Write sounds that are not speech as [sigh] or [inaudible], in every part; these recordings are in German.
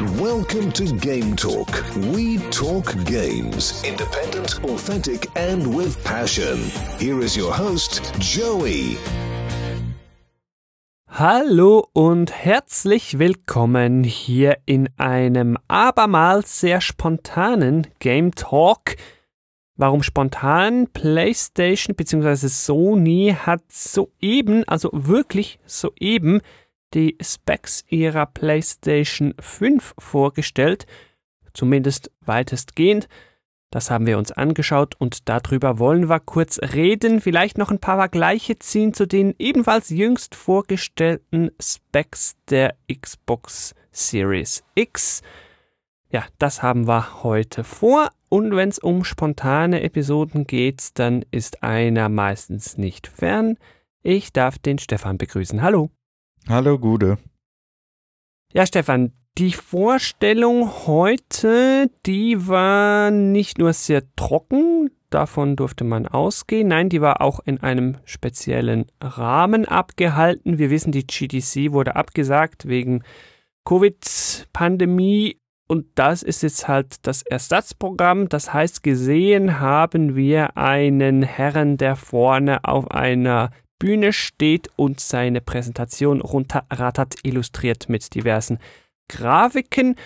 Welcome to Game Talk. We talk games. Independent, authentic, and with passion. Here is your host, Joey. Hallo und herzlich willkommen hier in einem abermals sehr spontanen Game Talk. Warum spontan? PlayStation bzw. Sony hat soeben, also wirklich soeben, die Specs ihrer PlayStation 5 vorgestellt, zumindest weitestgehend. Das haben wir uns angeschaut und darüber wollen wir kurz reden, vielleicht noch ein paar Vergleiche ziehen zu den ebenfalls jüngst vorgestellten Specs der Xbox Series X. Ja, das haben wir heute vor und wenn es um spontane Episoden geht, dann ist einer meistens nicht fern. Ich darf den Stefan begrüßen. Hallo. Hallo Gude. Ja, Stefan, die Vorstellung heute, die war nicht nur sehr trocken, davon durfte man ausgehen, nein, die war auch in einem speziellen Rahmen abgehalten. Wir wissen, die GDC wurde abgesagt wegen Covid-Pandemie und das ist jetzt halt das Ersatzprogramm. Das heißt, gesehen haben wir einen Herrn, der vorne auf einer Bühne steht und seine Präsentation runterrattert, illustriert mit diversen Grafiken.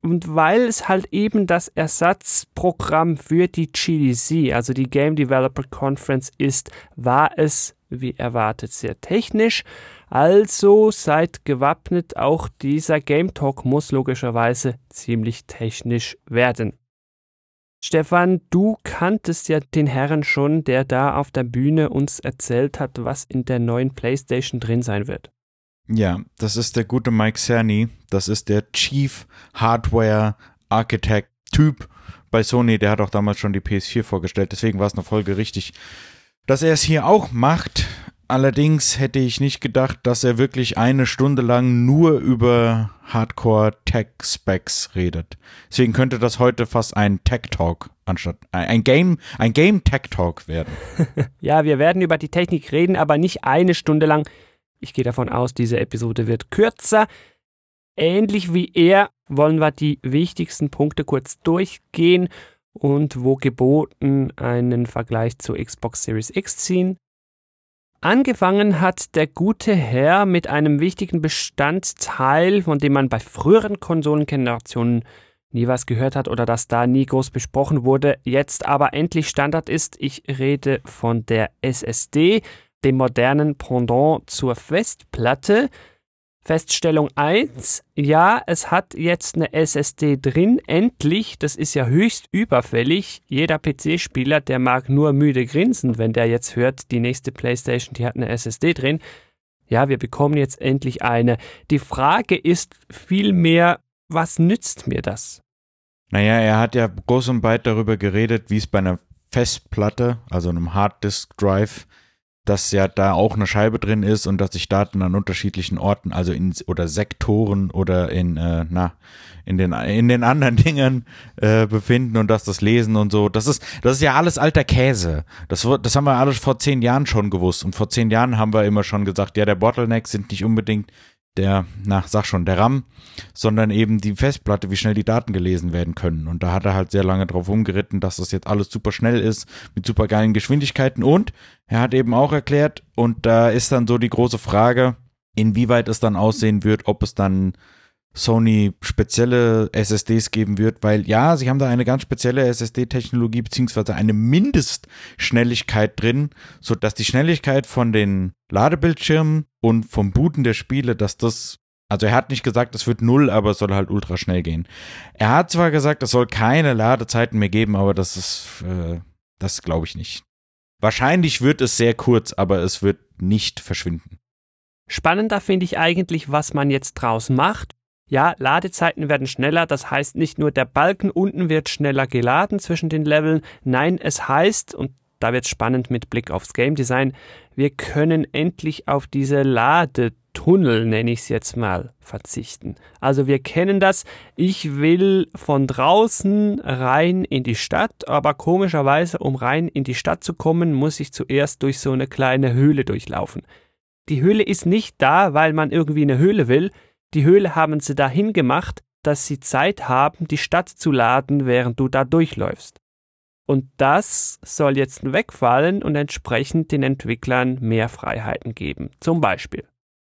Und weil es halt eben das Ersatzprogramm für die GDC, also die Game Developer Conference ist, war es, wie erwartet, sehr technisch. Also seid gewappnet, auch dieser Game Talk muss logischerweise ziemlich technisch werden. Stefan, du kanntest ja den Herrn schon, der da auf der Bühne uns erzählt hat, was in der neuen PlayStation drin sein wird. Ja, das ist der gute Mike Cerny. Das ist der Chief Hardware Architect Typ bei Sony. Der hat auch damals schon die PS4 vorgestellt. Deswegen war es eine Folge richtig, dass er es hier auch macht. Allerdings hätte ich nicht gedacht, dass er wirklich eine Stunde lang nur über Hardcore-Tech-Specs redet. Deswegen könnte das heute fast ein Tech-Talk anstatt ein Game, ein Game-Tech-Talk werden. [laughs] ja, wir werden über die Technik reden, aber nicht eine Stunde lang. Ich gehe davon aus, diese Episode wird kürzer. Ähnlich wie er wollen wir die wichtigsten Punkte kurz durchgehen und wo geboten einen Vergleich zur Xbox Series X ziehen. Angefangen hat der gute Herr mit einem wichtigen Bestandteil, von dem man bei früheren Konsolengenerationen nie was gehört hat oder das da nie groß besprochen wurde, jetzt aber endlich Standard ist. Ich rede von der SSD, dem modernen Pendant zur Festplatte. Feststellung 1, ja, es hat jetzt eine SSD drin, endlich, das ist ja höchst überfällig. Jeder PC-Spieler, der mag nur müde grinsen, wenn der jetzt hört, die nächste PlayStation, die hat eine SSD drin. Ja, wir bekommen jetzt endlich eine. Die Frage ist vielmehr, was nützt mir das? Naja, er hat ja groß und weit darüber geredet, wie es bei einer Festplatte, also einem Harddisk Drive, dass ja da auch eine Scheibe drin ist und dass sich Daten an unterschiedlichen Orten, also in oder Sektoren oder in äh, na in den in den anderen [laughs] Dingen äh, befinden und dass das Lesen und so, das ist das ist ja alles alter Käse. Das das haben wir alles vor zehn Jahren schon gewusst und vor zehn Jahren haben wir immer schon gesagt, ja der Bottleneck sind nicht unbedingt der, na, sag schon, der RAM, sondern eben die Festplatte, wie schnell die Daten gelesen werden können. Und da hat er halt sehr lange drauf umgeritten, dass das jetzt alles super schnell ist, mit super geilen Geschwindigkeiten. Und er hat eben auch erklärt, und da ist dann so die große Frage, inwieweit es dann aussehen wird, ob es dann Sony spezielle SSDs geben wird, weil ja, sie haben da eine ganz spezielle SSD-Technologie beziehungsweise eine Mindestschnelligkeit drin, so dass die Schnelligkeit von den Ladebildschirmen und vom Booten der Spiele, dass das also er hat nicht gesagt, es wird null, aber es soll halt ultra schnell gehen. Er hat zwar gesagt, es soll keine Ladezeiten mehr geben, aber das ist, äh, das glaube ich nicht. Wahrscheinlich wird es sehr kurz, aber es wird nicht verschwinden. Spannender finde ich eigentlich, was man jetzt draus macht. Ja, Ladezeiten werden schneller, das heißt nicht nur der Balken unten wird schneller geladen zwischen den Leveln, nein, es heißt, und da wird es spannend mit Blick aufs Game Design, wir können endlich auf diese Ladetunnel, nenne ich es jetzt mal, verzichten. Also wir kennen das, ich will von draußen rein in die Stadt, aber komischerweise, um rein in die Stadt zu kommen, muss ich zuerst durch so eine kleine Höhle durchlaufen. Die Höhle ist nicht da, weil man irgendwie eine Höhle will, die Höhle haben sie dahin gemacht, dass sie Zeit haben, die Stadt zu laden, während du da durchläufst. Und das soll jetzt wegfallen und entsprechend den Entwicklern mehr Freiheiten geben. Zum Beispiel.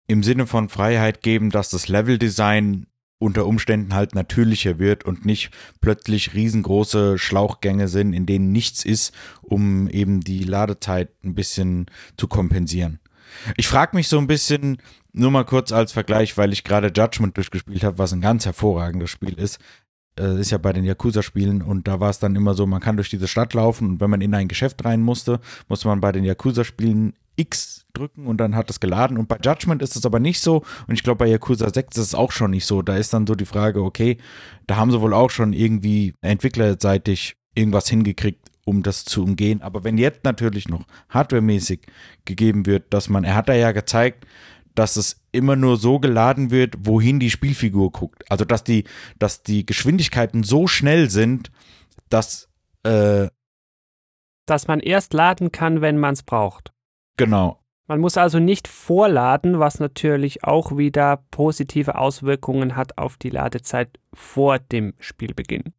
Im Sinne von Freiheit geben, dass das Leveldesign unter Umständen halt natürlicher wird und nicht plötzlich riesengroße Schlauchgänge sind, in denen nichts ist, um eben die Ladezeit ein bisschen zu kompensieren. Ich frage mich so ein bisschen, nur mal kurz als Vergleich, weil ich gerade Judgment durchgespielt habe, was ein ganz hervorragendes Spiel ist. Äh, ist ja bei den Yakuza-Spielen und da war es dann immer so, man kann durch diese Stadt laufen und wenn man in ein Geschäft rein musste, musste man bei den Yakuza-Spielen X drücken und dann hat es geladen. Und bei Judgment ist es aber nicht so. Und ich glaube, bei Yakuza 6 ist es auch schon nicht so. Da ist dann so die Frage, okay, da haben sie wohl auch schon irgendwie entwicklerseitig irgendwas hingekriegt, um das zu umgehen. Aber wenn jetzt natürlich noch hardwaremäßig gegeben wird, dass man, er hat da ja gezeigt, dass es immer nur so geladen wird, wohin die Spielfigur guckt. Also dass die, dass die Geschwindigkeiten so schnell sind, dass äh, dass man erst laden kann, wenn man es braucht. Genau. Man muss also nicht vorladen, was natürlich auch wieder positive Auswirkungen hat auf die Ladezeit vor dem Spielbeginn.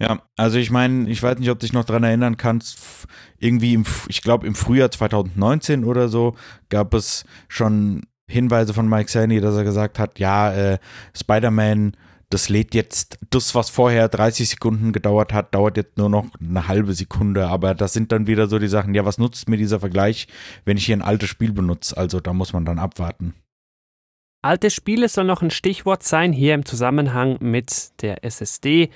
Ja, also ich meine, ich weiß nicht, ob du dich noch daran erinnern kannst, irgendwie, im, ich glaube im Frühjahr 2019 oder so, gab es schon Hinweise von Mike Sandy, dass er gesagt hat, ja, äh, Spider-Man das lädt jetzt, das, was vorher 30 Sekunden gedauert hat, dauert jetzt nur noch eine halbe Sekunde. Aber das sind dann wieder so die Sachen, ja, was nutzt mir dieser Vergleich, wenn ich hier ein altes Spiel benutze? Also da muss man dann abwarten. Alte Spiele soll noch ein Stichwort sein hier im Zusammenhang mit der SSD.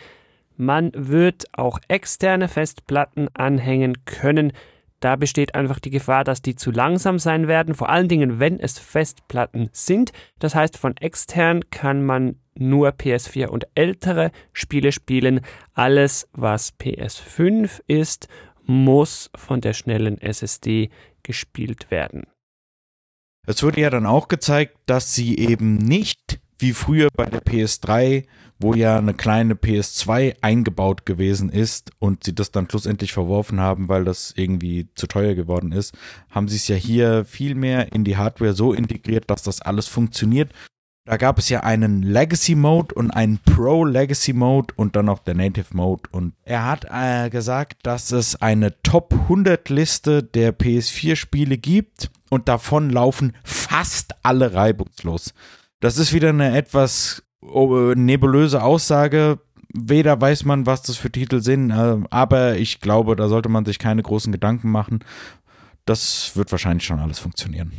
Man wird auch externe Festplatten anhängen können. Da besteht einfach die Gefahr, dass die zu langsam sein werden, vor allen Dingen, wenn es Festplatten sind. Das heißt, von extern kann man nur PS4 und ältere Spiele spielen. Alles, was PS5 ist, muss von der schnellen SSD gespielt werden. Es wurde ja dann auch gezeigt, dass sie eben nicht wie früher bei der PS3, wo ja eine kleine PS2 eingebaut gewesen ist und sie das dann schlussendlich verworfen haben, weil das irgendwie zu teuer geworden ist, haben sie es ja hier viel mehr in die Hardware so integriert, dass das alles funktioniert da gab es ja einen Legacy Mode und einen Pro Legacy Mode und dann noch der Native Mode. Und er hat äh, gesagt, dass es eine Top 100 Liste der PS4 Spiele gibt und davon laufen fast alle reibungslos. Das ist wieder eine etwas nebulöse Aussage. Weder weiß man, was das für Titel sind, äh, aber ich glaube, da sollte man sich keine großen Gedanken machen. Das wird wahrscheinlich schon alles funktionieren.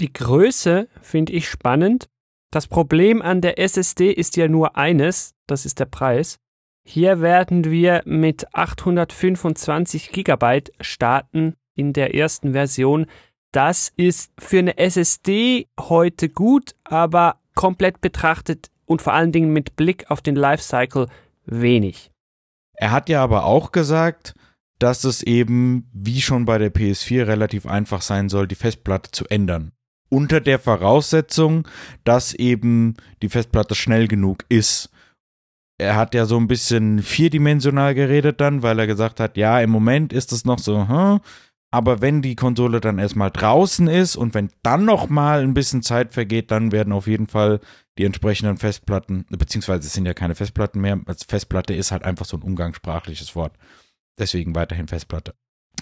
Die Größe finde ich spannend. Das Problem an der SSD ist ja nur eines, das ist der Preis. Hier werden wir mit 825 GB starten in der ersten Version. Das ist für eine SSD heute gut, aber komplett betrachtet und vor allen Dingen mit Blick auf den Lifecycle wenig. Er hat ja aber auch gesagt, dass es eben, wie schon bei der PS4, relativ einfach sein soll, die Festplatte zu ändern unter der Voraussetzung, dass eben die Festplatte schnell genug ist. Er hat ja so ein bisschen vierdimensional geredet dann, weil er gesagt hat, ja, im Moment ist es noch so, hm, aber wenn die Konsole dann erstmal draußen ist und wenn dann noch mal ein bisschen Zeit vergeht, dann werden auf jeden Fall die entsprechenden Festplatten, beziehungsweise es sind ja keine Festplatten mehr, als Festplatte ist halt einfach so ein umgangssprachliches Wort. Deswegen weiterhin Festplatte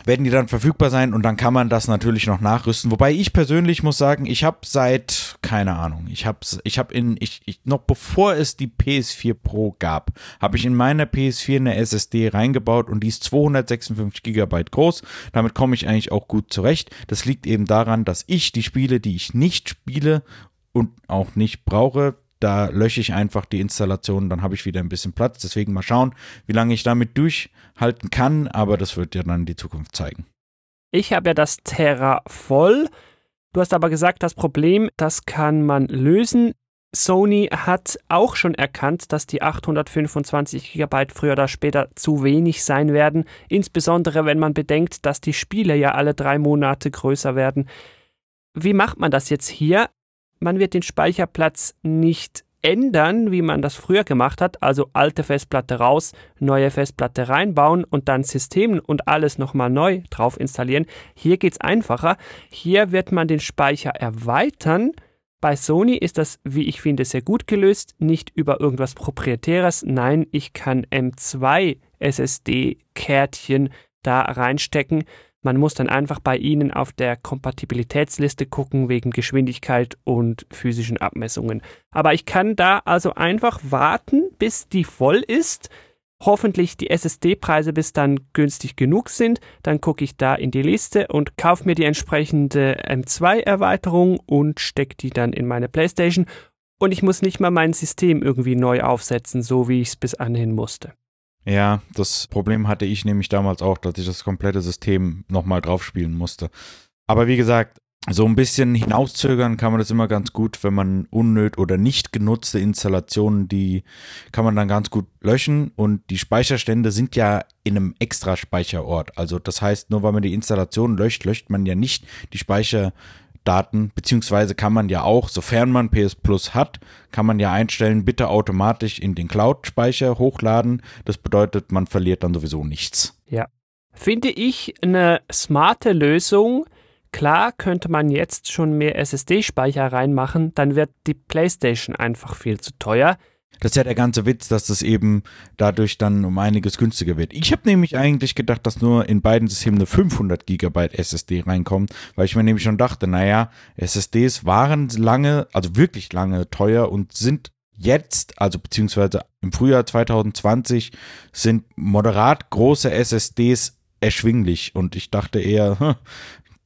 werden die dann verfügbar sein und dann kann man das natürlich noch nachrüsten. Wobei ich persönlich muss sagen, ich habe seit keine Ahnung, ich habe ich habe in ich, ich noch bevor es die PS4 Pro gab, habe ich in meiner PS4 eine SSD reingebaut und die ist 256 Gigabyte groß. Damit komme ich eigentlich auch gut zurecht. Das liegt eben daran, dass ich die Spiele, die ich nicht spiele und auch nicht brauche, da lösche ich einfach die Installation, dann habe ich wieder ein bisschen Platz. Deswegen mal schauen, wie lange ich damit durchhalten kann, aber das wird ja dann die Zukunft zeigen. Ich habe ja das Terra voll. Du hast aber gesagt, das Problem, das kann man lösen. Sony hat auch schon erkannt, dass die 825 GB früher oder später zu wenig sein werden, insbesondere wenn man bedenkt, dass die Spiele ja alle drei Monate größer werden. Wie macht man das jetzt hier? Man wird den Speicherplatz nicht ändern, wie man das früher gemacht hat, also alte Festplatte raus, neue Festplatte reinbauen und dann System und alles nochmal neu drauf installieren. Hier geht es einfacher. Hier wird man den Speicher erweitern, Bei Sony ist das, wie ich finde, sehr gut gelöst, nicht über irgendwas Proprietäres. Nein, ich kann M2 SSD-Kärtchen da reinstecken. Man muss dann einfach bei Ihnen auf der Kompatibilitätsliste gucken wegen Geschwindigkeit und physischen Abmessungen. Aber ich kann da also einfach warten, bis die voll ist hoffentlich die SSD-Preise bis dann günstig genug sind. Dann gucke ich da in die Liste und kaufe mir die entsprechende M2-Erweiterung und stecke die dann in meine PlayStation. Und ich muss nicht mal mein System irgendwie neu aufsetzen, so wie ich es bis anhin musste. Ja, das Problem hatte ich nämlich damals auch, dass ich das komplette System nochmal draufspielen musste. Aber wie gesagt, so ein bisschen hinauszögern kann man das immer ganz gut, wenn man unnöt oder nicht genutzte Installationen, die kann man dann ganz gut löschen und die Speicherstände sind ja in einem extra Speicherort. Also das heißt, nur weil man die Installation löscht, löscht man ja nicht die Speicherdaten, beziehungsweise kann man ja auch, sofern man PS Plus hat, kann man ja einstellen, bitte automatisch in den Cloud-Speicher hochladen. Das bedeutet, man verliert dann sowieso nichts. Ja. Finde ich eine smarte Lösung, Klar könnte man jetzt schon mehr SSD-Speicher reinmachen, dann wird die PlayStation einfach viel zu teuer. Das ist ja der ganze Witz, dass das eben dadurch dann um einiges günstiger wird. Ich habe nämlich eigentlich gedacht, dass nur in beiden Systemen eine 500 GB SSD reinkommt, weil ich mir nämlich schon dachte, naja, SSDs waren lange, also wirklich lange teuer und sind jetzt, also beziehungsweise im Frühjahr 2020, sind moderat große SSDs erschwinglich. Und ich dachte eher, hm,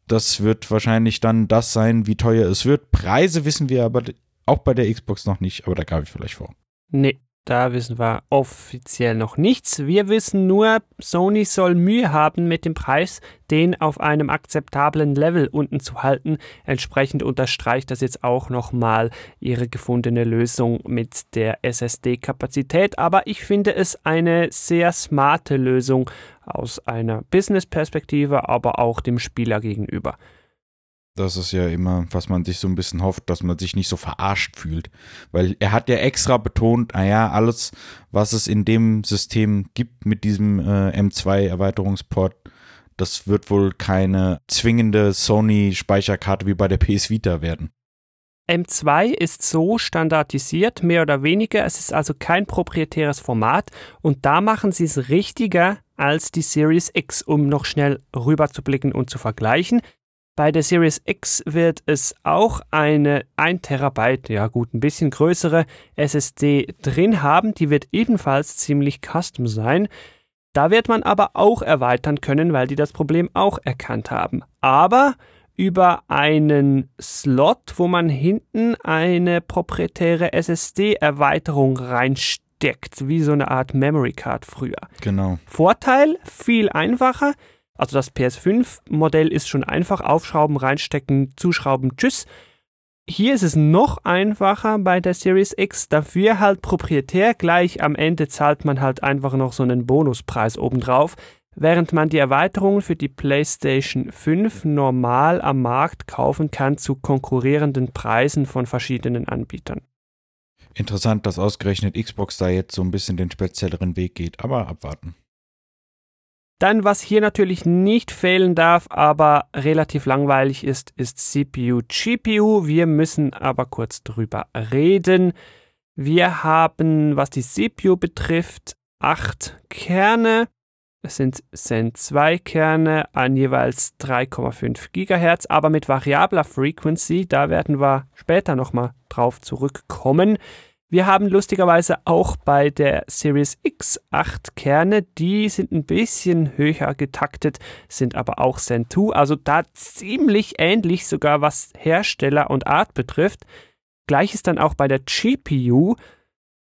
das wird wahrscheinlich dann das sein, wie teuer es wird. Preise wissen wir aber auch bei der Xbox noch nicht, aber da gab ich vielleicht vor. Nee, da wissen wir offiziell noch nichts. Wir wissen nur, Sony soll Mühe haben mit dem Preis, den auf einem akzeptablen Level unten zu halten. Entsprechend unterstreicht das jetzt auch nochmal ihre gefundene Lösung mit der SSD-Kapazität. Aber ich finde es eine sehr smarte Lösung aus einer Business-Perspektive, aber auch dem Spieler gegenüber. Das ist ja immer, was man sich so ein bisschen hofft, dass man sich nicht so verarscht fühlt. Weil er hat ja extra betont, naja, alles, was es in dem System gibt mit diesem äh, M2-Erweiterungsport, das wird wohl keine zwingende Sony-Speicherkarte wie bei der PS Vita werden. M2 ist so standardisiert, mehr oder weniger. Es ist also kein proprietäres Format und da machen sie es richtiger als die Series X, um noch schnell rüberzublicken und zu vergleichen. Bei der Series X wird es auch eine 1 Terabyte, ja gut, ein bisschen größere SSD drin haben. Die wird ebenfalls ziemlich custom sein. Da wird man aber auch erweitern können, weil die das Problem auch erkannt haben. Aber über einen Slot, wo man hinten eine proprietäre SSD-Erweiterung reinsteckt, wie so eine Art Memory Card früher. Genau. Vorteil, viel einfacher. Also das PS5-Modell ist schon einfach aufschrauben, reinstecken, zuschrauben, tschüss. Hier ist es noch einfacher bei der Series X, dafür halt proprietär. Gleich am Ende zahlt man halt einfach noch so einen Bonuspreis obendrauf, während man die Erweiterung für die PlayStation 5 normal am Markt kaufen kann zu konkurrierenden Preisen von verschiedenen Anbietern. Interessant, dass ausgerechnet Xbox da jetzt so ein bisschen den spezielleren Weg geht, aber abwarten. Dann, was hier natürlich nicht fehlen darf, aber relativ langweilig ist, ist CPU, GPU. Wir müssen aber kurz drüber reden. Wir haben, was die CPU betrifft, acht Kerne. Es sind Zen 2 Kerne an jeweils 3,5 GHz, aber mit variabler Frequency. Da werden wir später nochmal drauf zurückkommen. Wir haben lustigerweise auch bei der Series X 8 Kerne, die sind ein bisschen höher getaktet, sind aber auch Zen 2, also da ziemlich ähnlich sogar was Hersteller und Art betrifft. Gleiches dann auch bei der GPU,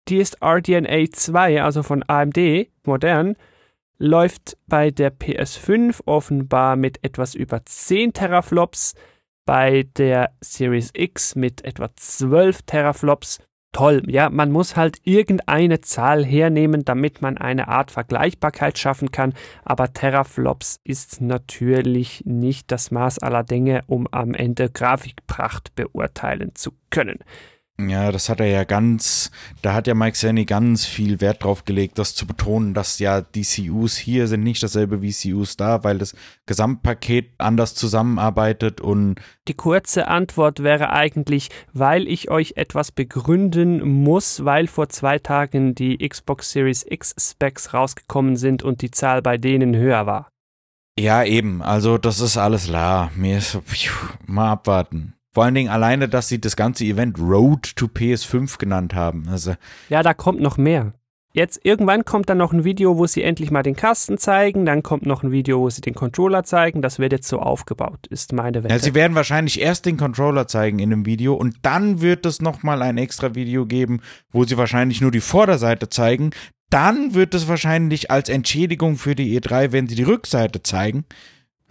die ist RDNA 2, also von AMD, modern, läuft bei der PS5 offenbar mit etwas über 10 Teraflops, bei der Series X mit etwa 12 Teraflops toll. Ja, man muss halt irgendeine Zahl hernehmen, damit man eine Art Vergleichbarkeit schaffen kann. Aber Teraflops ist natürlich nicht das Maß aller Dinge, um am Ende Grafikpracht beurteilen zu können. Ja, das hat er ja ganz, da hat ja Mike Sanny ganz viel Wert drauf gelegt, das zu betonen, dass ja die CUs hier sind nicht dasselbe wie CUs da, weil das Gesamtpaket anders zusammenarbeitet und Die kurze Antwort wäre eigentlich, weil ich euch etwas begründen muss, weil vor zwei Tagen die Xbox Series X Specs rausgekommen sind und die Zahl bei denen höher war. ja eben, also das ist alles la. Mir ist pfiuh, mal abwarten. Vor allen Dingen alleine, dass sie das ganze Event Road to PS5 genannt haben. Also Ja, da kommt noch mehr. Jetzt irgendwann kommt dann noch ein Video, wo sie endlich mal den Kasten zeigen, dann kommt noch ein Video, wo sie den Controller zeigen. Das wird jetzt so aufgebaut, ist meine Wette. Ja, sie werden wahrscheinlich erst den Controller zeigen in einem Video und dann wird es nochmal ein extra Video geben, wo sie wahrscheinlich nur die Vorderseite zeigen. Dann wird es wahrscheinlich als Entschädigung für die E3, wenn sie die Rückseite zeigen.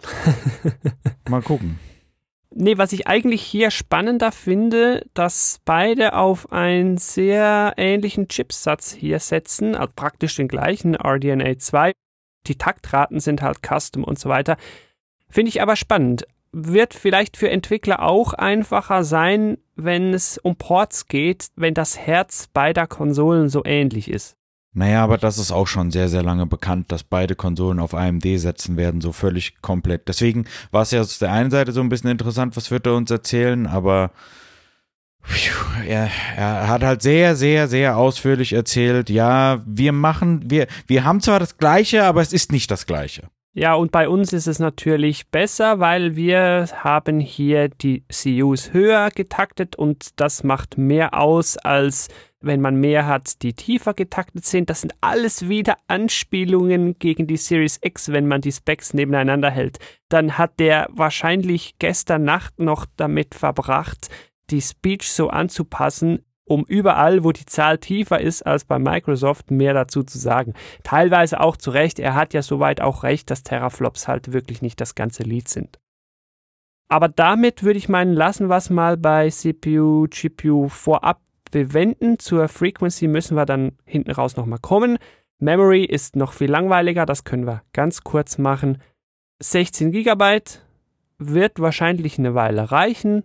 [laughs] Mal gucken. Nee, was ich eigentlich hier spannender finde, dass beide auf einen sehr ähnlichen Chipsatz hier setzen, also praktisch den gleichen RDNA 2. Die Taktraten sind halt custom und so weiter. Finde ich aber spannend. Wird vielleicht für Entwickler auch einfacher sein, wenn es um Ports geht, wenn das Herz beider Konsolen so ähnlich ist. Naja, aber das ist auch schon sehr, sehr lange bekannt, dass beide Konsolen auf AMD setzen werden, so völlig komplett. Deswegen war es ja auf der einen Seite so ein bisschen interessant, was wird er uns erzählen, aber er, er hat halt sehr, sehr, sehr ausführlich erzählt, ja, wir machen, wir, wir haben zwar das Gleiche, aber es ist nicht das Gleiche. Ja, und bei uns ist es natürlich besser, weil wir haben hier die CUs höher getaktet und das macht mehr aus, als wenn man mehr hat, die tiefer getaktet sind. Das sind alles wieder Anspielungen gegen die Series X, wenn man die Specs nebeneinander hält. Dann hat der wahrscheinlich gestern Nacht noch damit verbracht, die Speech so anzupassen, um überall, wo die Zahl tiefer ist als bei Microsoft, mehr dazu zu sagen. Teilweise auch zu Recht. Er hat ja soweit auch recht, dass Teraflops halt wirklich nicht das ganze Lied sind. Aber damit würde ich meinen, lassen wir es mal bei CPU, GPU vorab bewenden. Zur Frequency müssen wir dann hinten raus nochmal kommen. Memory ist noch viel langweiliger, das können wir ganz kurz machen. 16 GB wird wahrscheinlich eine Weile reichen.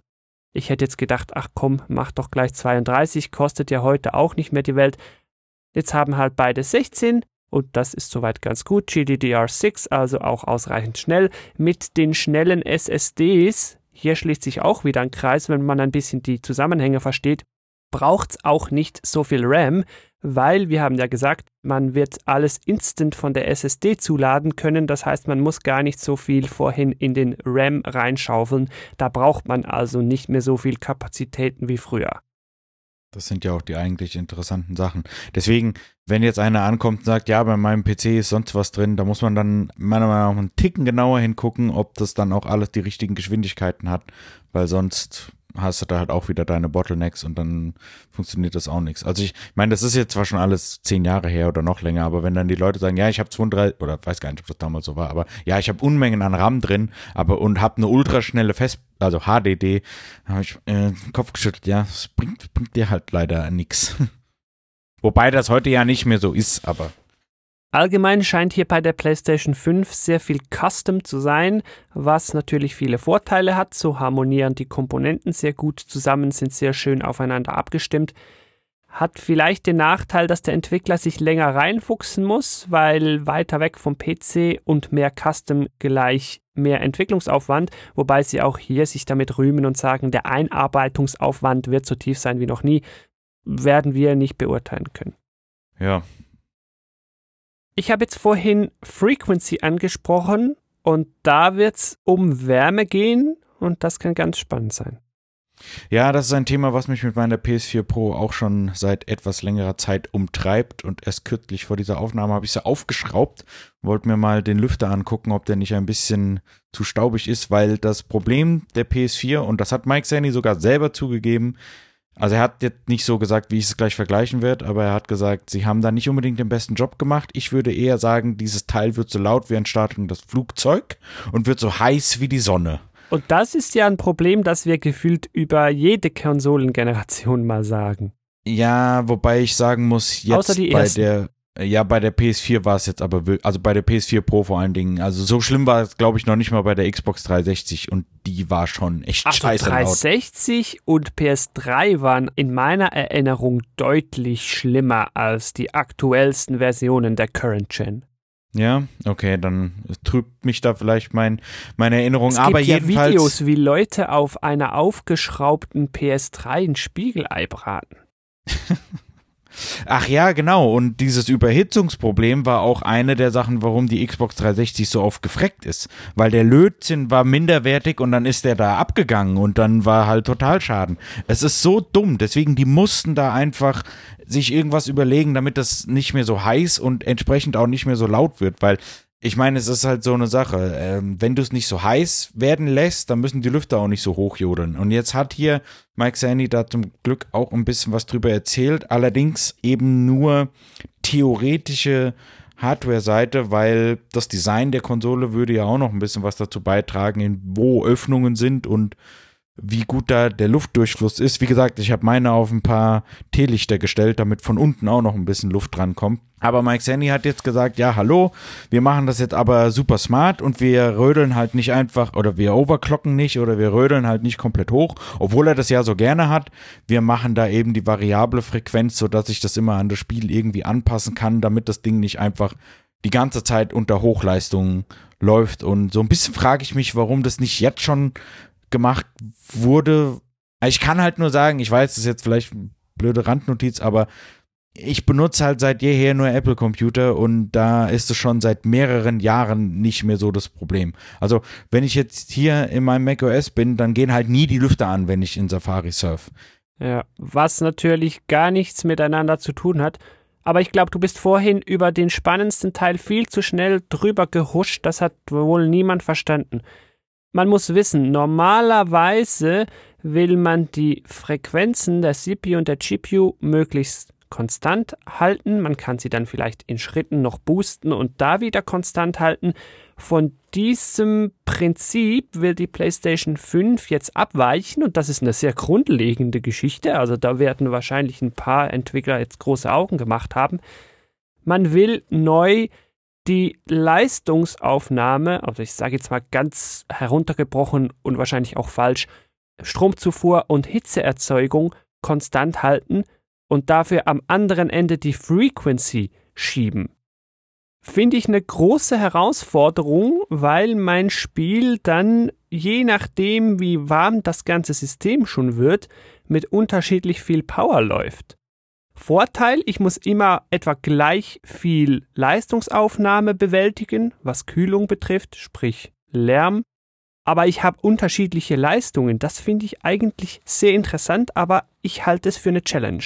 Ich hätte jetzt gedacht, ach komm, mach doch gleich 32, kostet ja heute auch nicht mehr die Welt. Jetzt haben halt beide 16 und das ist soweit ganz gut. GDDR6, also auch ausreichend schnell. Mit den schnellen SSDs, hier schließt sich auch wieder ein Kreis, wenn man ein bisschen die Zusammenhänge versteht, braucht es auch nicht so viel RAM, weil wir haben ja gesagt, man wird alles instant von der SSD zuladen können. Das heißt, man muss gar nicht so viel vorhin in den RAM reinschaufeln. Da braucht man also nicht mehr so viel Kapazitäten wie früher. Das sind ja auch die eigentlich interessanten Sachen. Deswegen, wenn jetzt einer ankommt und sagt, ja, bei meinem PC ist sonst was drin, da muss man dann meiner Meinung nach einen Ticken genauer hingucken, ob das dann auch alles die richtigen Geschwindigkeiten hat, weil sonst hast du da halt auch wieder deine Bottlenecks und dann funktioniert das auch nichts. Also ich meine, das ist jetzt zwar schon alles zehn Jahre her oder noch länger, aber wenn dann die Leute sagen, ja, ich habe 32 oder weiß gar nicht, ob das damals so war, aber ja, ich habe Unmengen an RAM drin, aber und habe eine ultraschnelle Fest, also HDD, habe ich äh, Kopf geschüttelt. Ja, das bringt bringt dir halt leider nichts. [laughs] Wobei das heute ja nicht mehr so ist, aber Allgemein scheint hier bei der PlayStation 5 sehr viel Custom zu sein, was natürlich viele Vorteile hat. So harmonieren die Komponenten sehr gut zusammen, sind sehr schön aufeinander abgestimmt. Hat vielleicht den Nachteil, dass der Entwickler sich länger reinfuchsen muss, weil weiter weg vom PC und mehr Custom gleich mehr Entwicklungsaufwand, wobei sie auch hier sich damit rühmen und sagen, der Einarbeitungsaufwand wird so tief sein wie noch nie, werden wir nicht beurteilen können. ja, Ich habe jetzt vorhin Frequency angesprochen und da wird es um Wärme gehen und das kann ganz spannend sein. Ja, das ist ein Thema, was mich mit meiner PS4 Pro auch schon seit etwas längerer Zeit umtreibt. Und erst kürzlich vor dieser Aufnahme habe ich sie aufgeschraubt, wollte mir mal den Lüfter angucken, ob der nicht ein bisschen zu staubig ist, weil das Problem der PS4, und das hat Mike Sandy sogar selber zugegeben, also er hat jetzt nicht so gesagt, wie ich es gleich vergleichen werde, aber er hat gesagt, sie haben da nicht unbedingt den besten Job gemacht. Ich würde eher sagen, dieses Teil wird so laut wie ein startendes Flugzeug und wird so heiß wie die Sonne. Und das ist ja ein Problem, das wir gefühlt über jede Konsolengeneration mal sagen. Ja, wobei ich sagen muss, jetzt bei ersten. der Ja, bei der PS4 war es jetzt aber, also bei der PS4 Pro vor allen Dingen. Also so schlimm war es, glaube ich, noch nicht mal bei der Xbox 360 und die war schon echt also scheiße 360 laut. und PS3 waren in meiner Erinnerung deutlich schlimmer als die aktuellsten Versionen der Current Gen. Ja, okay, dann trübt mich da vielleicht mein, meine Erinnerung. Es aber gibt ja jedenfalls, Videos, wie Leute auf einer aufgeschraubten PS3 ein Spiegelei braten. [laughs] Ach ja, genau. Und dieses Überhitzungsproblem war auch eine der Sachen, warum die Xbox 360 so oft gefreckt ist. Weil der Lötzinn war minderwertig und dann ist der da abgegangen und dann war halt total Schaden. Es ist so dumm. Deswegen, die mussten da einfach sich irgendwas überlegen, damit das nicht mehr so heiß und entsprechend auch nicht mehr so laut wird, weil ich meine, es ist halt so eine Sache. Ähm, wenn du es nicht so heiß werden lässt, dann müssen die Lüfter auch nicht so hochjodeln. Und jetzt hat hier Mike Sandy da zum Glück auch ein bisschen was drüber erzählt, allerdings eben nur theoretische Hardware-Seite, weil das Design der Konsole würde ja auch noch ein bisschen was dazu beitragen, wo Öffnungen sind und wie gut da der Luftdurchfluss ist. Wie gesagt, ich habe meine auf ein paar Teelichter gestellt, damit von unten auch noch ein bisschen Luft dran kommt. Aber Mike Sandy hat jetzt gesagt, ja, hallo, wir machen das jetzt aber super smart und wir rödeln halt nicht einfach oder wir overclocken nicht oder wir rödeln halt nicht komplett hoch, obwohl er das ja so gerne hat. Wir machen da eben die variable Frequenz, sodass ich das immer an das Spiel irgendwie anpassen kann, damit das Ding nicht einfach die ganze Zeit unter Hochleistung läuft. Und so ein bisschen frage ich mich, warum das nicht jetzt schon gemacht wurde. Ich kann halt nur sagen, ich weiß, das ist jetzt vielleicht eine blöde Randnotiz, aber ich benutze halt seit jeher nur Apple-Computer und da ist es schon seit mehreren Jahren nicht mehr so das Problem. Also, wenn ich jetzt hier in meinem macOS bin, dann gehen halt nie die Lüfter an, wenn ich in Safari surf. Ja, was natürlich gar nichts miteinander zu tun hat. Aber ich glaube, du bist vorhin über den spannendsten Teil viel zu schnell drüber gehuscht. Das hat wohl niemand verstanden. Man muss wissen, normalerweise will man die Frequenzen der CPU und der GPU möglichst konstant halten. Man kann sie dann vielleicht in Schritten noch boosten und da wieder konstant halten. Von diesem Prinzip will die PlayStation 5 jetzt abweichen und das ist eine sehr grundlegende Geschichte. Also da werden wahrscheinlich ein paar Entwickler jetzt große Augen gemacht haben. Man will neu die Leistungsaufnahme, also ich sage jetzt mal ganz heruntergebrochen und wahrscheinlich auch falsch, Stromzufuhr und Hitzeerzeugung konstant halten und dafür am anderen Ende die Frequency schieben. Finde ich eine große Herausforderung, weil mein Spiel dann, je nachdem wie warm das ganze System schon wird, mit unterschiedlich viel Power läuft. Vorteil, ich muss immer etwa gleich viel Leistungsaufnahme bewältigen, was Kühlung betrifft, sprich Lärm. Aber ich habe unterschiedliche Leistungen. Das finde ich eigentlich sehr interessant, aber ich halte es für eine Challenge.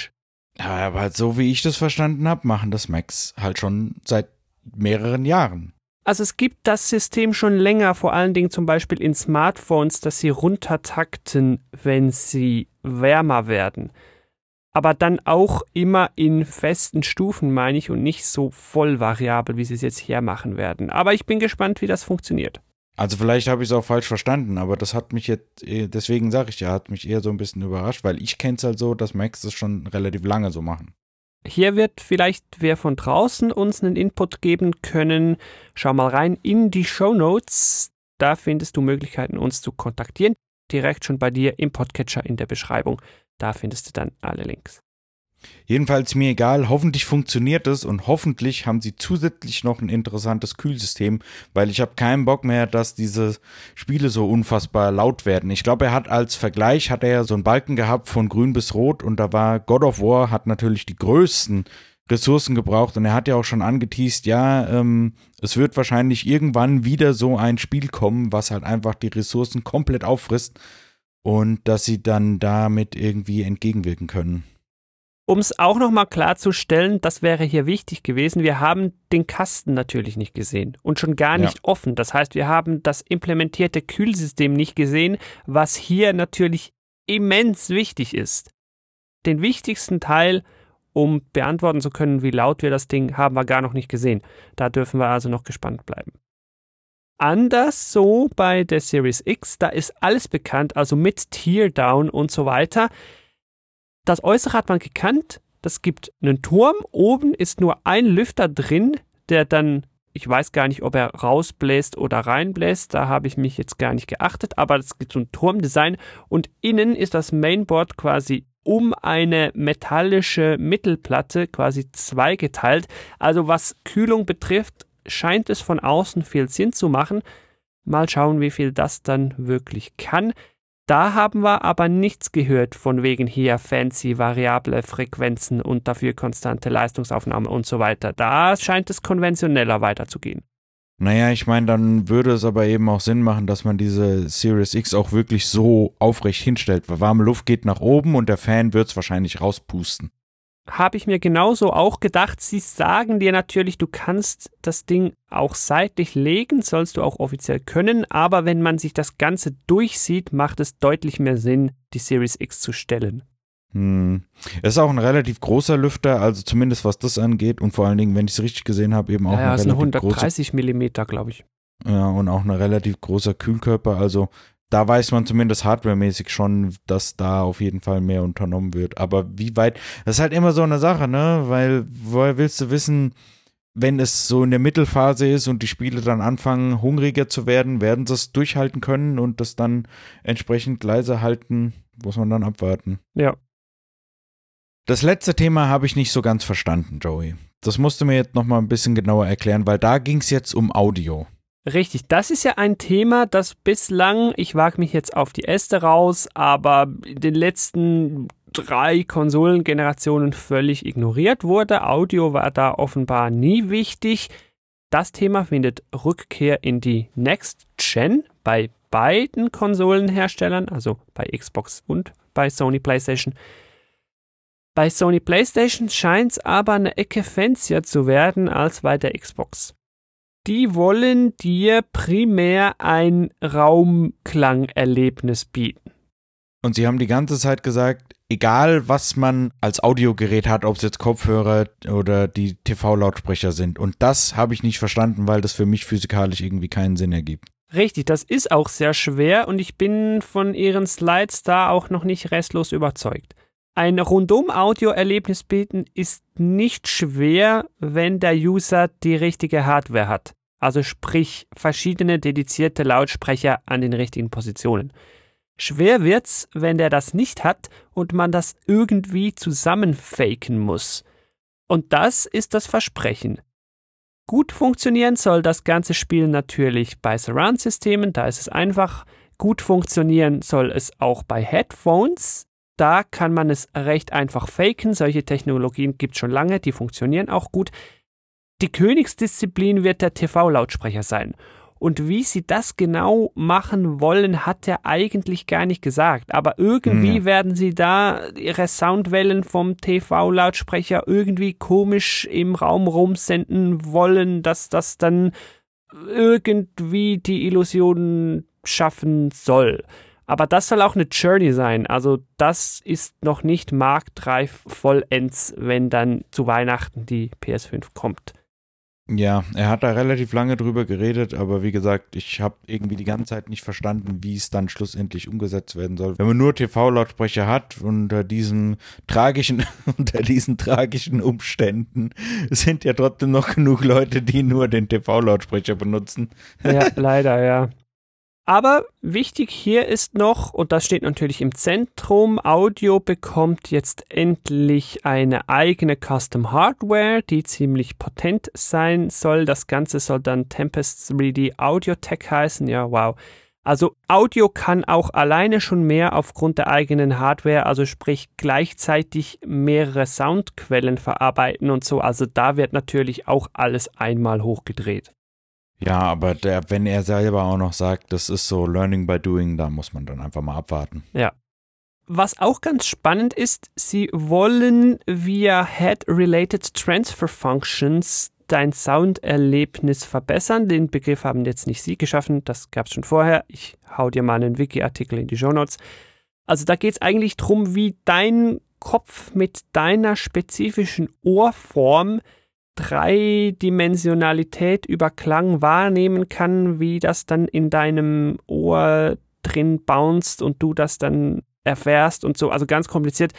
Aber so wie ich das verstanden habe, machen das Macs halt schon seit mehreren Jahren. Also es gibt das System schon länger, vor allen Dingen zum Beispiel in Smartphones, dass sie runtertakten, wenn sie wärmer werden aber dann auch immer in festen Stufen, meine ich, und nicht so voll variabel, wie sie es jetzt hier machen werden. Aber ich bin gespannt, wie das funktioniert. Also vielleicht habe ich es auch falsch verstanden, aber das hat mich jetzt, eh, deswegen sage ich ja, hat mich eher so ein bisschen überrascht, weil ich kenne es halt so, dass Macs das schon relativ lange so machen. Hier wird vielleicht wer von draußen uns einen Input geben können. Schau mal rein in die Show Notes. Da findest du Möglichkeiten, uns zu kontaktieren. Direkt schon bei dir im Podcatcher in der Beschreibung. Da findest du dann alle Links. Jedenfalls mir egal, hoffentlich funktioniert es und hoffentlich haben sie zusätzlich noch ein interessantes Kühlsystem, weil ich habe keinen Bock mehr, dass diese Spiele so unfassbar laut werden. Ich glaube, er hat als Vergleich, hat er so einen Balken gehabt von grün bis rot und da war God of War hat natürlich die größten Ressourcen gebraucht und er hat ja auch schon angeteased, ja, ähm, es wird wahrscheinlich irgendwann wieder so ein Spiel kommen, was halt einfach die Ressourcen komplett auffrisst und dass sie dann damit irgendwie entgegenwirken können. Um es auch nochmal klarzustellen, das wäre hier wichtig gewesen, wir haben den Kasten natürlich nicht gesehen und schon gar nicht ja. offen. Das heißt, wir haben das implementierte Kühlsystem nicht gesehen, was hier natürlich immens wichtig ist. Den wichtigsten Teil, um beantworten zu können, wie laut wir das Ding haben, wir gar noch nicht gesehen. Da dürfen wir also noch gespannt bleiben anders so bei der Series X. Da ist alles bekannt, also mit Teardown und so weiter. Das Äußere hat man gekannt. Das gibt einen Turm, oben ist nur ein Lüfter drin, der dann, ich weiß gar nicht, ob er rausbläst oder reinbläst, da habe ich mich jetzt gar nicht geachtet, aber es gibt so ein Turmdesign und innen ist das Mainboard quasi um eine metallische Mittelplatte quasi zweigeteilt. Also was Kühlung betrifft, scheint es von außen viel Sinn zu machen. Mal schauen, wie viel das dann wirklich kann. Da haben wir aber nichts gehört von wegen hier fancy variable Frequenzen und dafür konstante Leistungsaufnahme und so weiter. Da scheint es konventioneller weiterzugehen. Naja, ich meine, dann würde es aber eben auch Sinn machen, dass man diese Series X auch wirklich so aufrecht hinstellt. Weil warme Luft geht nach oben und der Fan wird es wahrscheinlich rauspusten habe ich mir genauso auch gedacht. Sie sagen dir natürlich, du kannst das Ding auch seitlich legen, sollst du auch offiziell können, aber wenn man sich das Ganze durchsieht, macht es deutlich mehr Sinn, die Series X zu stellen. Hm. Es ist auch ein relativ großer Lüfter, also zumindest was das angeht und vor allen Dingen, wenn ich es richtig gesehen habe, eben auch ja, ein ist relativ eine 130 Millimeter, glaube ich. Ja, und auch ein relativ großer Kühlkörper, also da weiß man zumindest hardwaremäßig schon, dass da auf jeden Fall mehr unternommen wird. Aber wie weit, das ist halt immer so eine Sache, ne? Weil, woher willst du wissen, wenn es so in der Mittelphase ist und die Spiele dann anfangen, hungriger zu werden, werden sie es durchhalten können und das dann entsprechend leise halten, muss man dann abwarten. Ja. Das letzte Thema habe ich nicht so ganz verstanden, Joey. Das musst du mir jetzt nochmal ein bisschen genauer erklären, weil da ging es jetzt um Audio. Richtig, das ist ja ein Thema, das bislang, ich wage mich jetzt auf die Äste raus, aber in den letzten drei Konsolengenerationen völlig ignoriert wurde. Audio war da offenbar nie wichtig. Das Thema findet Rückkehr in die Next Gen bei beiden Konsolenherstellern, also bei Xbox und bei Sony PlayStation. Bei Sony PlayStation scheint es aber eine Ecke fancier zu werden als bei der Xbox die wollen dir primär ein Raumklangerlebnis bieten. Und sie haben die ganze Zeit gesagt, egal was man als Audiogerät hat, ob es jetzt Kopfhörer oder die TV-Lautsprecher sind. Und das habe ich nicht verstanden, weil das für mich physikalisch irgendwie keinen Sinn ergibt. Richtig, das ist auch sehr schwer und ich bin von ihren Slides da auch noch nicht restlos überzeugt. Ein Rundum-Audio-Erlebnis bieten ist nicht schwer, wenn der User die richtige Hardware hat. Also sprich verschiedene dedizierte Lautsprecher an den richtigen Positionen. Schwer wird's, wenn der das nicht hat und man das irgendwie zusammenfaken muss. Und das ist das Versprechen. Gut funktionieren soll das ganze Spiel natürlich bei Surround-Systemen, da ist es einfach. Gut funktionieren soll es auch bei Headphones, da kann man es recht einfach faken. Solche Technologien gibt es schon lange, die funktionieren auch gut. Die Königsdisziplin wird der TV-Lautsprecher sein. Und wie sie das genau machen wollen, hat er eigentlich gar nicht gesagt. Aber irgendwie ja. werden sie da ihre Soundwellen vom TV-Lautsprecher irgendwie komisch im Raum rumsenden wollen, dass das dann irgendwie die Illusion schaffen soll. Aber das soll auch eine Journey sein. Also das ist noch nicht marktreif vollends, wenn dann zu Weihnachten die PS5 kommt. Ja, er hat da relativ lange drüber geredet, aber wie gesagt, ich habe irgendwie die ganze Zeit nicht verstanden, wie es dann schlussendlich umgesetzt werden soll. Wenn man nur TV-Lautsprecher hat unter diesen tragischen, [laughs] unter diesen tragischen Umständen sind ja trotzdem noch genug Leute, die nur den TV-Lautsprecher benutzen. Ja, [laughs] leider, ja. Aber wichtig hier ist noch, und das steht natürlich im Zentrum, Audio bekommt jetzt endlich eine eigene Custom Hardware, die ziemlich potent sein soll. Das Ganze soll dann Tempest 3D Audio Tech heißen. Ja, wow. Also Audio kann auch alleine schon mehr aufgrund der eigenen Hardware, also sprich gleichzeitig mehrere Soundquellen verarbeiten und so. Also da wird natürlich auch alles einmal hochgedreht. Ja, aber der, wenn er selber auch noch sagt, das ist so Learning by Doing, da muss man dann einfach mal abwarten. Ja. Was auch ganz spannend ist, sie wollen via Head-Related Transfer Functions dein Sounderlebnis verbessern. Den Begriff haben jetzt nicht Sie geschaffen, das gab es schon vorher. Ich hau dir mal einen Wiki-Artikel in die Show Notes. Also da geht es eigentlich darum, wie dein Kopf mit deiner spezifischen Ohrform Dreidimensionalität über Klang wahrnehmen kann, wie das dann in deinem Ohr drin bounced und du das dann erfährst und so. Also ganz kompliziert.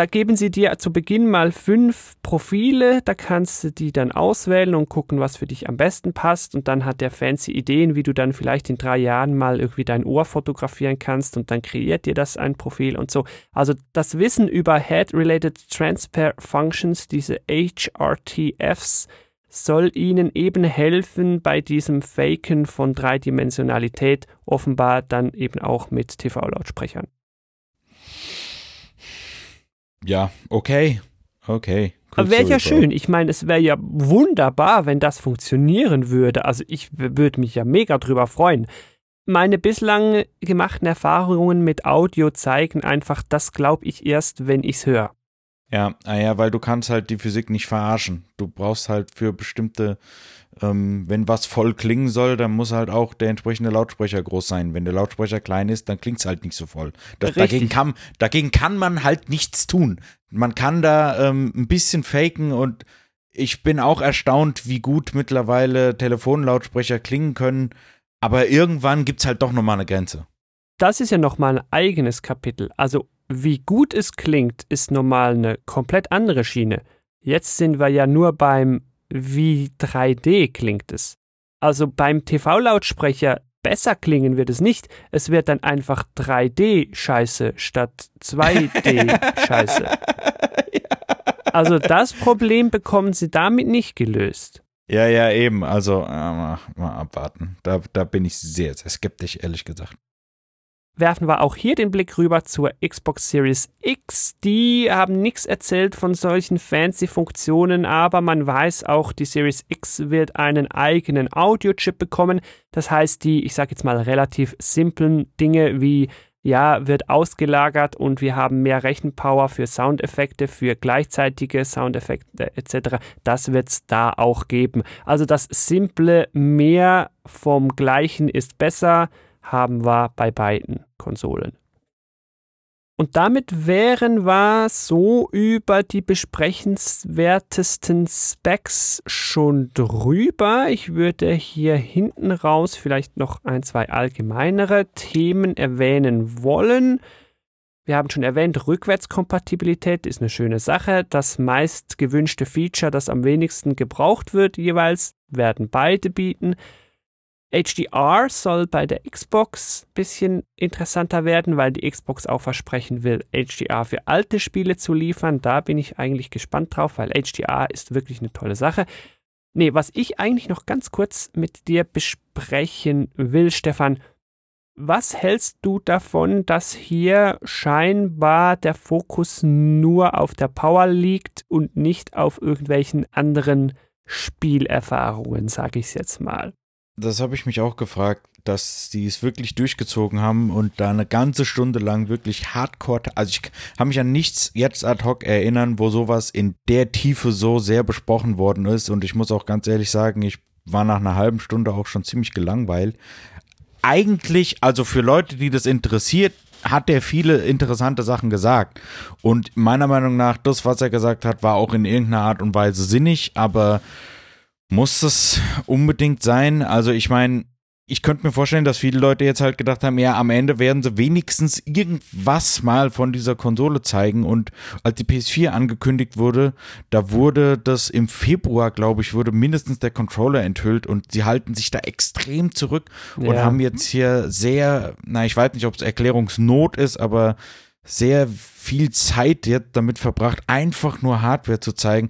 Da geben sie dir zu Beginn mal fünf Profile, da kannst du die dann auswählen und gucken, was für dich am besten passt. Und dann hat der fancy Ideen, wie du dann vielleicht in drei Jahren mal irgendwie dein Ohr fotografieren kannst und dann kreiert dir das ein Profil und so. Also das Wissen über Head-Related Transfer Functions, diese HRTFs, soll ihnen eben helfen bei diesem Faken von Dreidimensionalität, offenbar dann eben auch mit TV-Lautsprechern. Ja, okay. Okay. Aber wäre ja schön. Ich meine, es wäre ja wunderbar, wenn das funktionieren würde. Also ich würde mich ja mega drüber freuen. Meine bislang gemachten Erfahrungen mit Audio zeigen einfach, das glaube ich erst, wenn ich es höre. Ja, naja, ah weil du kannst halt die Physik nicht verarschen. Du brauchst halt für bestimmte, ähm, wenn was voll klingen soll, dann muss halt auch der entsprechende Lautsprecher groß sein. Wenn der Lautsprecher klein ist, dann klingt es halt nicht so voll. Das, dagegen, kann, dagegen kann man halt nichts tun. Man kann da ähm, ein bisschen faken und ich bin auch erstaunt, wie gut mittlerweile Telefonlautsprecher klingen können. Aber irgendwann gibt es halt doch nochmal eine Grenze. Das ist ja nochmal ein eigenes Kapitel. Also wie gut es klingt, ist normal eine komplett andere Schiene. Jetzt sind wir ja nur beim wie 3D klingt es. Also beim TV-Lautsprecher besser klingen wird es nicht. Es wird dann einfach 3D-Scheiße statt 2D-Scheiße. [laughs] Also das Problem bekommen sie damit nicht gelöst. Ja, ja, eben. Also äh, mal, mal abwarten. Da, da bin ich sehr, sehr skeptisch, ehrlich gesagt werfen wir auch hier den Blick rüber zur Xbox Series X. Die haben nichts erzählt von solchen fancy Funktionen, aber man weiß auch, die Series X wird einen eigenen Audio-Chip bekommen. Das heißt, die, ich sage jetzt mal, relativ simplen Dinge wie ja, wird ausgelagert und wir haben mehr Rechenpower für Soundeffekte, für gleichzeitige Soundeffekte etc. Das wird es da auch geben. Also das simple Mehr vom Gleichen ist besser haben wir bei beiden Konsolen. Und damit wären wir so über die besprechenswertesten Specs schon drüber. Ich würde hier hinten raus vielleicht noch ein, zwei allgemeinere Themen erwähnen wollen. Wir haben schon erwähnt, Rückwärtskompatibilität ist eine schöne Sache. Das meist gewünschte Feature, das am wenigsten gebraucht wird jeweils, werden beide bieten. HDR soll bei der Xbox ein bisschen interessanter werden, weil die Xbox auch versprechen will, HDR für alte Spiele zu liefern. Da bin ich eigentlich gespannt drauf, weil HDR ist wirklich eine tolle Sache. Nee, was ich eigentlich noch ganz kurz mit dir besprechen will, Stefan, was hältst du davon, dass hier scheinbar der Fokus nur auf der Power liegt und nicht auf irgendwelchen anderen Spielerfahrungen, sage ich es jetzt mal? Das habe ich mich auch gefragt, dass die es wirklich durchgezogen haben und da eine ganze Stunde lang wirklich hardcore, also ich habe mich an nichts jetzt ad hoc erinnern, wo sowas in der Tiefe so sehr besprochen worden ist und ich muss auch ganz ehrlich sagen, ich war nach einer halben Stunde auch schon ziemlich gelangweilt. Eigentlich, also für Leute, die das interessiert, hat er viele interessante Sachen gesagt. Und meiner Meinung nach, das, was er gesagt hat, war auch in irgendeiner Art und Weise sinnig, aber muss das unbedingt sein? Also ich meine, ich könnte mir vorstellen, dass viele Leute jetzt halt gedacht haben, ja, am Ende werden sie wenigstens irgendwas mal von dieser Konsole zeigen. Und als die PS4 angekündigt wurde, da wurde das im Februar, glaube ich, wurde mindestens der Controller enthüllt und sie halten sich da extrem zurück und ja. haben jetzt hier sehr, na, ich weiß nicht, ob es Erklärungsnot ist, aber sehr viel Zeit jetzt damit verbracht, einfach nur Hardware zu zeigen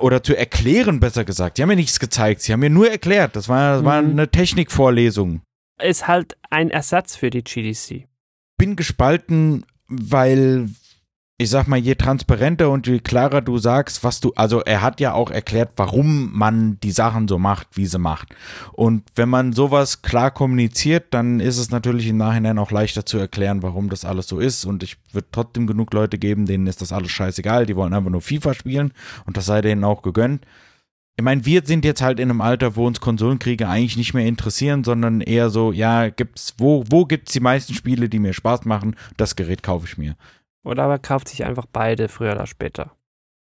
oder zu erklären, besser gesagt. Sie haben mir nichts gezeigt, sie haben mir nur erklärt. Das war, das war mhm. eine Technikvorlesung. Ist halt ein Ersatz für die GDC. Bin gespalten, weil ich sag mal, je transparenter und je klarer du sagst, was du, also er hat ja auch erklärt, warum man die Sachen so macht, wie sie macht. Und wenn man sowas klar kommuniziert, dann ist es natürlich im Nachhinein auch leichter zu erklären, warum das alles so ist. Und ich würde trotzdem genug Leute geben, denen ist das alles scheißegal, die wollen einfach nur FIFA spielen und das sei denen auch gegönnt. Ich meine, wir sind jetzt halt in einem Alter, wo uns Konsolenkriege eigentlich nicht mehr interessieren, sondern eher so, ja, gibt's, wo, wo gibt's die meisten Spiele, die mir Spaß machen? Das Gerät kaufe ich mir. Oder er kauft sich einfach beide früher oder später.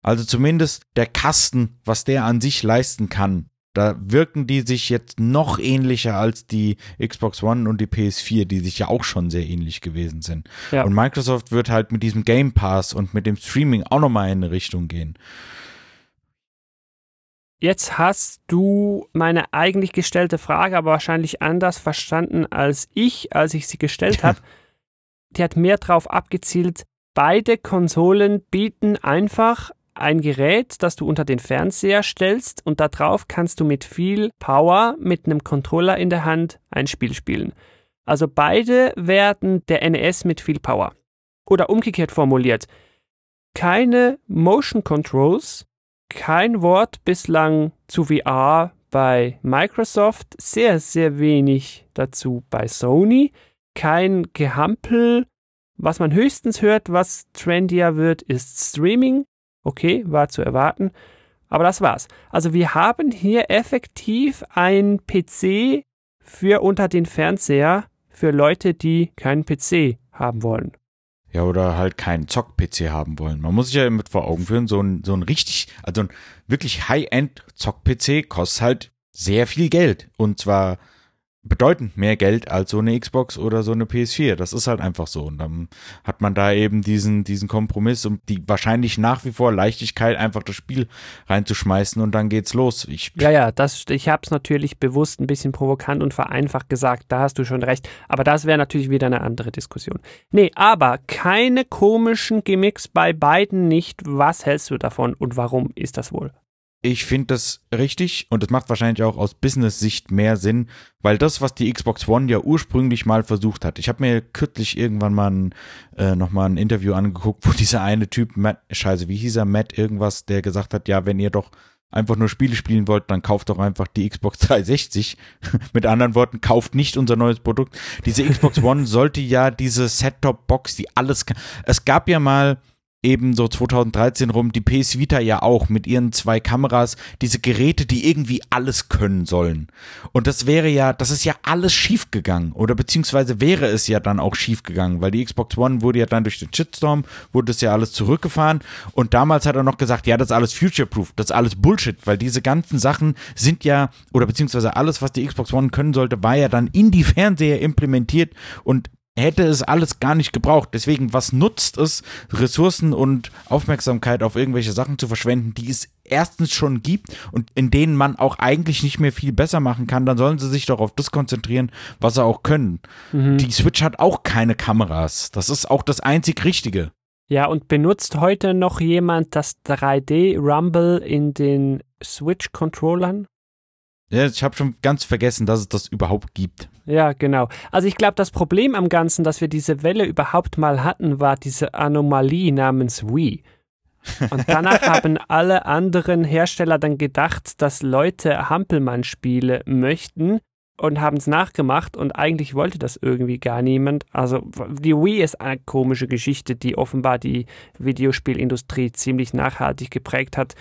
Also zumindest der Kasten, was der an sich leisten kann, Da wirken die sich jetzt noch ähnlicher als die Xbox One und die PS4, die sich ja auch schon sehr ähnlich gewesen sind. Ja. Und Microsoft wird halt mit diesem Game Pass und mit dem Streaming auch nochmal in eine Richtung gehen. Jetzt hast du meine eigentlich gestellte Frage aber wahrscheinlich anders verstanden als ich, als ich sie gestellt [laughs] habe. Die hat mehr darauf abgezielt, beide Konsolen bieten einfach ein Gerät, das du unter den Fernseher stellst und darauf kannst du mit viel Power mit einem Controller in der Hand ein Spiel spielen. Also beide werden der NES mit viel Power. Oder umgekehrt formuliert, keine Motion Controls, kein Wort bislang zu VR bei Microsoft, sehr, sehr wenig dazu bei Sony, kein Gehampel. Was man höchstens hört, was trendier wird, ist Streaming. Okay, war zu erwarten. Aber das war's. Also wir haben hier effektiv ein PC für unter den Fernseher für Leute, die keinen PC haben wollen. Ja, oder halt keinen Zock-PC haben wollen. Man muss sich ja mit vor Augen führen, so ein, so ein richtig, also ein wirklich High-End Zock-PC kostet halt sehr viel Geld. Und zwar bedeutend mehr Geld als so eine Xbox oder so eine PS4. Das ist halt einfach so. Und dann hat man da eben diesen, diesen Kompromiss und die wahrscheinlich nach wie vor Leichtigkeit, einfach das Spiel reinzuschmeißen und dann geht's los. Ich, ja, ja, das, ich habe es natürlich bewusst ein bisschen provokant und vereinfacht gesagt, da hast du schon recht. Aber das wäre natürlich wieder eine andere Diskussion. Nee, aber keine komischen Gimmicks bei beiden nicht. Was hältst du davon und warum ist das wohl? Ich finde das richtig und das macht wahrscheinlich auch aus Business-Sicht mehr Sinn, weil das, was die Xbox One ja ursprünglich mal versucht hat. Ich habe mir kürzlich irgendwann mal ein, äh, nochmal ein Interview angeguckt, wo [laughs] dieser eine Typ, Matt, scheiße, wie hieß er, Matt irgendwas, der gesagt hat, ja, wenn ihr doch einfach nur Spiele spielen wollt, dann kauft doch einfach die Xbox [laughs] 360. Mit anderen Worten, kauft nicht unser neues Produkt. Diese Xbox [laughs] One sollte ja diese Set-Top-Box, die alles kann. Es gab ja mal eben so 2013 rum, die PS Vita ja auch mit ihren zwei Kameras, diese Geräte, die irgendwie alles können sollen. Und das wäre ja, das ist ja alles schief gegangen. Oder beziehungsweise wäre es ja dann auch schief gegangen, weil die Xbox One wurde ja dann durch den Shitstorm, wurde das ja alles zurückgefahren. Und damals hat er noch gesagt, ja, das ist alles future-proof, das ist alles Bullshit, weil diese ganzen Sachen sind ja, oder beziehungsweise alles, was die Xbox One können sollte, war ja dann in die Fernseher implementiert und hätte es alles gar nicht gebraucht. Deswegen, was nutzt es, Ressourcen und Aufmerksamkeit auf irgendwelche Sachen zu verschwenden, die es erstens schon gibt und in denen man auch eigentlich nicht mehr viel besser machen kann, dann sollen sie sich doch auf das konzentrieren, was sie auch können. Mhm. Die Switch hat auch keine Kameras. Das ist auch das einzig Richtige. Ja, und benutzt heute noch jemand das 3D Rumble in den Switch-Controllern? Ja, ich habe schon ganz vergessen, dass es das überhaupt gibt. Ja, genau. Also ich glaube, das Problem am Ganzen, dass wir diese Welle überhaupt mal hatten, war diese Anomalie namens Wii. Und danach [laughs] haben alle anderen Hersteller dann gedacht, dass Leute Hampelmann-Spiele möchten und haben es nachgemacht und eigentlich wollte das irgendwie gar niemand. Also die Wii ist eine komische Geschichte, die offenbar die Videospielindustrie ziemlich nachhaltig geprägt hat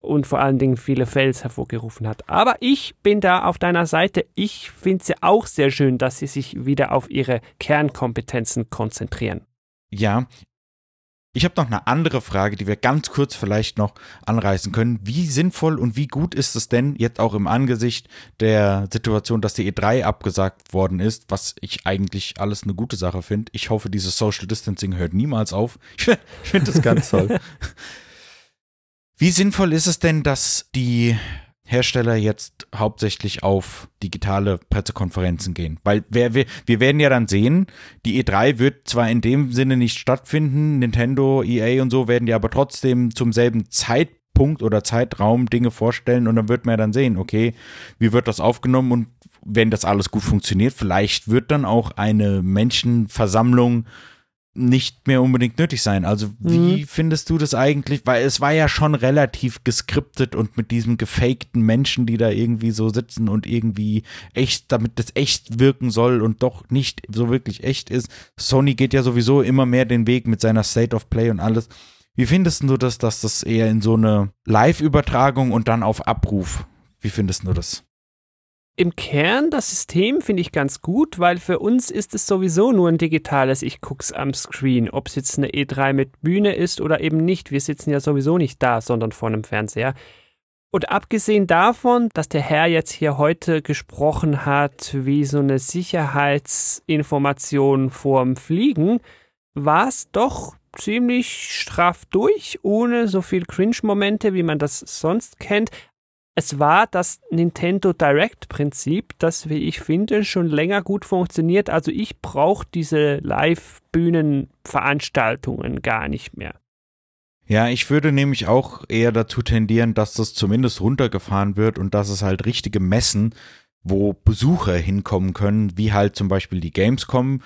und vor allen Dingen viele Fails hervorgerufen hat. Aber ich bin da auf deiner Seite. Ich finde es ja auch sehr schön, dass sie sich wieder auf ihre Kernkompetenzen konzentrieren. Ja. Ich habe noch eine andere Frage, die wir ganz kurz vielleicht noch anreißen können. Wie sinnvoll und wie gut ist es denn jetzt auch im Angesicht der Situation, dass die E3 abgesagt worden ist, was ich eigentlich alles eine gute Sache finde. Ich hoffe, dieses Social Distancing hört niemals auf. [laughs] Ich finde das ganz toll. [laughs] Wie sinnvoll ist es denn, dass die Hersteller jetzt hauptsächlich auf digitale Pressekonferenzen gehen. Weil wir, wir, wir werden ja dann sehen, die E3 wird zwar in dem Sinne nicht stattfinden, Nintendo, EA und so werden ja aber trotzdem zum selben Zeitpunkt oder Zeitraum Dinge vorstellen und dann wird man ja dann sehen, okay, wie wird das aufgenommen und wenn das alles gut funktioniert, vielleicht wird dann auch eine Menschenversammlung nicht mehr unbedingt nötig sein. Also wie mhm. findest du das eigentlich? Weil es war ja schon relativ geskriptet und mit diesem gefakten Menschen, die da irgendwie so sitzen und irgendwie echt, damit das echt wirken soll und doch nicht so wirklich echt ist. Sony geht ja sowieso immer mehr den Weg mit seiner State of Play und alles. Wie findest du das, dass das eher in so eine Live-Übertragung und dann auf Abruf? Wie findest du das? Im Kern das System finde ich ganz gut, weil für uns ist es sowieso nur ein digitales Ich guck's am Screen, ob es jetzt eine E3 mit Bühne ist oder eben nicht. Wir sitzen ja sowieso nicht da, sondern vor einem Fernseher. Und abgesehen davon, dass der Herr jetzt hier heute gesprochen hat, wie so eine Sicherheitsinformation vorm Fliegen, war es doch ziemlich straff durch, ohne so viel Cringe-Momente, wie man das sonst kennt. Es war das Nintendo Direct-Prinzip, das, wie ich finde, schon länger gut funktioniert. Also ich brauche diese Live-Bühnenveranstaltungen gar nicht mehr. Ja, ich würde nämlich auch eher dazu tendieren, dass das zumindest runtergefahren wird und dass es halt richtige Messen, wo Besucher hinkommen können, wie halt zum Beispiel die Gamescom,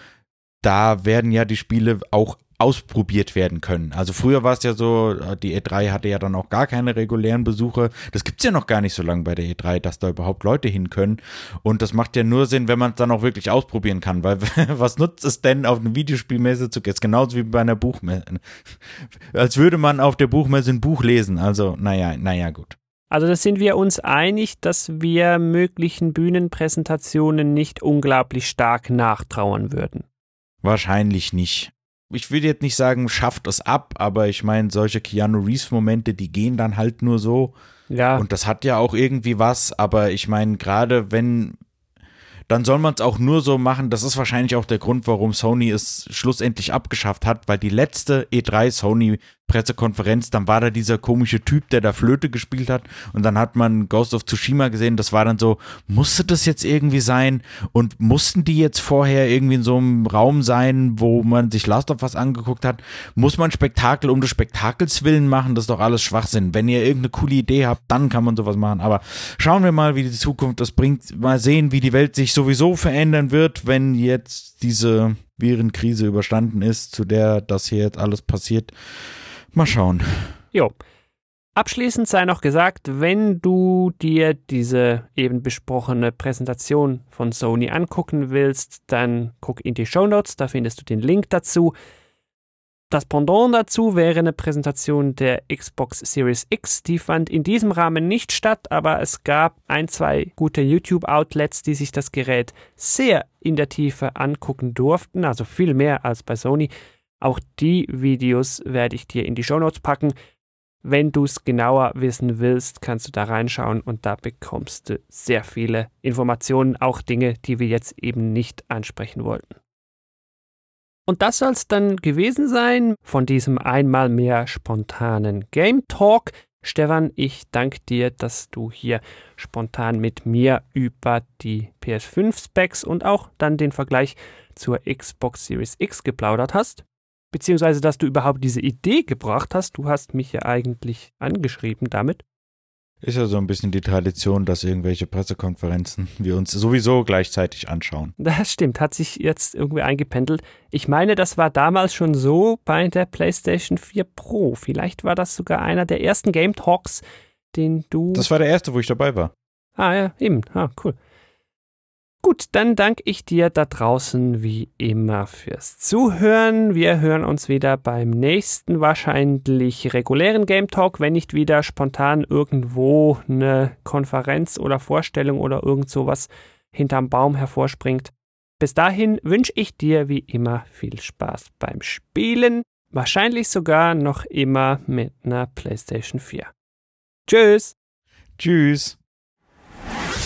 da werden ja die Spiele auch ausprobiert werden können. Also früher war es ja so, die E3 hatte ja dann auch gar keine regulären Besucher. Das gibt's ja noch gar nicht so lange bei der E3, dass da überhaupt Leute hin können. Und das macht ja nur Sinn, wenn man es dann auch wirklich ausprobieren kann. Weil [laughs] was nutzt es denn, auf eine Videospielmesse zu gehen? Genauso wie bei einer Buchmesse. [laughs] Als würde man auf der Buchmesse ein Buch lesen. Also, naja, naja, gut. Also da sind wir uns einig, dass wir möglichen Bühnenpräsentationen nicht unglaublich stark nachtrauern würden. Wahrscheinlich nicht ich will jetzt nicht sagen, schafft es ab, aber ich meine, solche Keanu Reeves-Momente, die gehen dann halt nur so. Ja. Und das hat ja auch irgendwie was, aber ich meine, gerade wenn dann soll man es auch nur so machen. Das ist wahrscheinlich auch der Grund, warum Sony es schlussendlich abgeschafft hat, weil die letzte E3 Sony Pressekonferenz, dann war da dieser komische Typ, der da Flöte gespielt hat und dann hat man Ghost of Tsushima gesehen, das war dann so, musste das jetzt irgendwie sein? Und mussten die jetzt vorher irgendwie in so einem Raum sein, wo man sich Last of Us angeguckt hat, muss man Spektakel um des Spektakels willen machen, das ist doch alles Schwachsinn. Wenn ihr irgendeine coole Idee habt, dann kann man sowas machen, aber schauen wir mal, wie die Zukunft das bringt, mal sehen, wie die Welt sich sowieso verändern wird, wenn jetzt diese Virenkrise überstanden ist, zu der das hier jetzt alles passiert. Mal schauen. Jo. Abschließend sei noch gesagt, wenn du dir diese eben besprochene Präsentation von Sony angucken willst, dann guck in die Show Notes, da findest du den Link dazu. Das Pendant dazu wäre eine Präsentation der Xbox Series X. Die fand in diesem Rahmen nicht statt, aber es gab ein, zwei gute YouTube-Outlets, die sich das Gerät sehr in der Tiefe angucken durften, also viel mehr als bei Sony. Auch die Videos werde ich dir in die Shownotes packen. Wenn du es genauer wissen willst, kannst du da reinschauen und da bekommst du sehr viele Informationen, auch Dinge, die wir jetzt eben nicht ansprechen wollten. Und das soll es dann gewesen sein von diesem einmal mehr spontanen Game Talk. Stefan, ich danke dir, dass du hier spontan mit mir über die PS5-Specs und auch dann den Vergleich zur Xbox Series X geplaudert hast beziehungsweise dass du überhaupt diese Idee gebracht hast. Du hast mich ja eigentlich angeschrieben damit. Ist ja so ein bisschen die Tradition, dass irgendwelche Pressekonferenzen [laughs] wir uns sowieso gleichzeitig anschauen. Das stimmt, hat sich jetzt irgendwie eingependelt. Ich meine, das war damals schon so bei der PlayStation 4 Pro. Vielleicht war das sogar einer der ersten Game Talks, den du. Das war der erste, wo ich dabei war. Ah ja, eben. Ah, cool. Gut, dann danke ich dir da draußen wie immer fürs Zuhören. Wir hören uns wieder beim nächsten wahrscheinlich regulären Game Talk, wenn nicht wieder spontan irgendwo eine Konferenz oder Vorstellung oder irgend sowas hinterm Baum hervorspringt. Bis dahin wünsche ich dir wie immer viel Spaß beim Spielen, wahrscheinlich sogar noch immer mit einer PlayStation 4. Tschüss. Tschüss.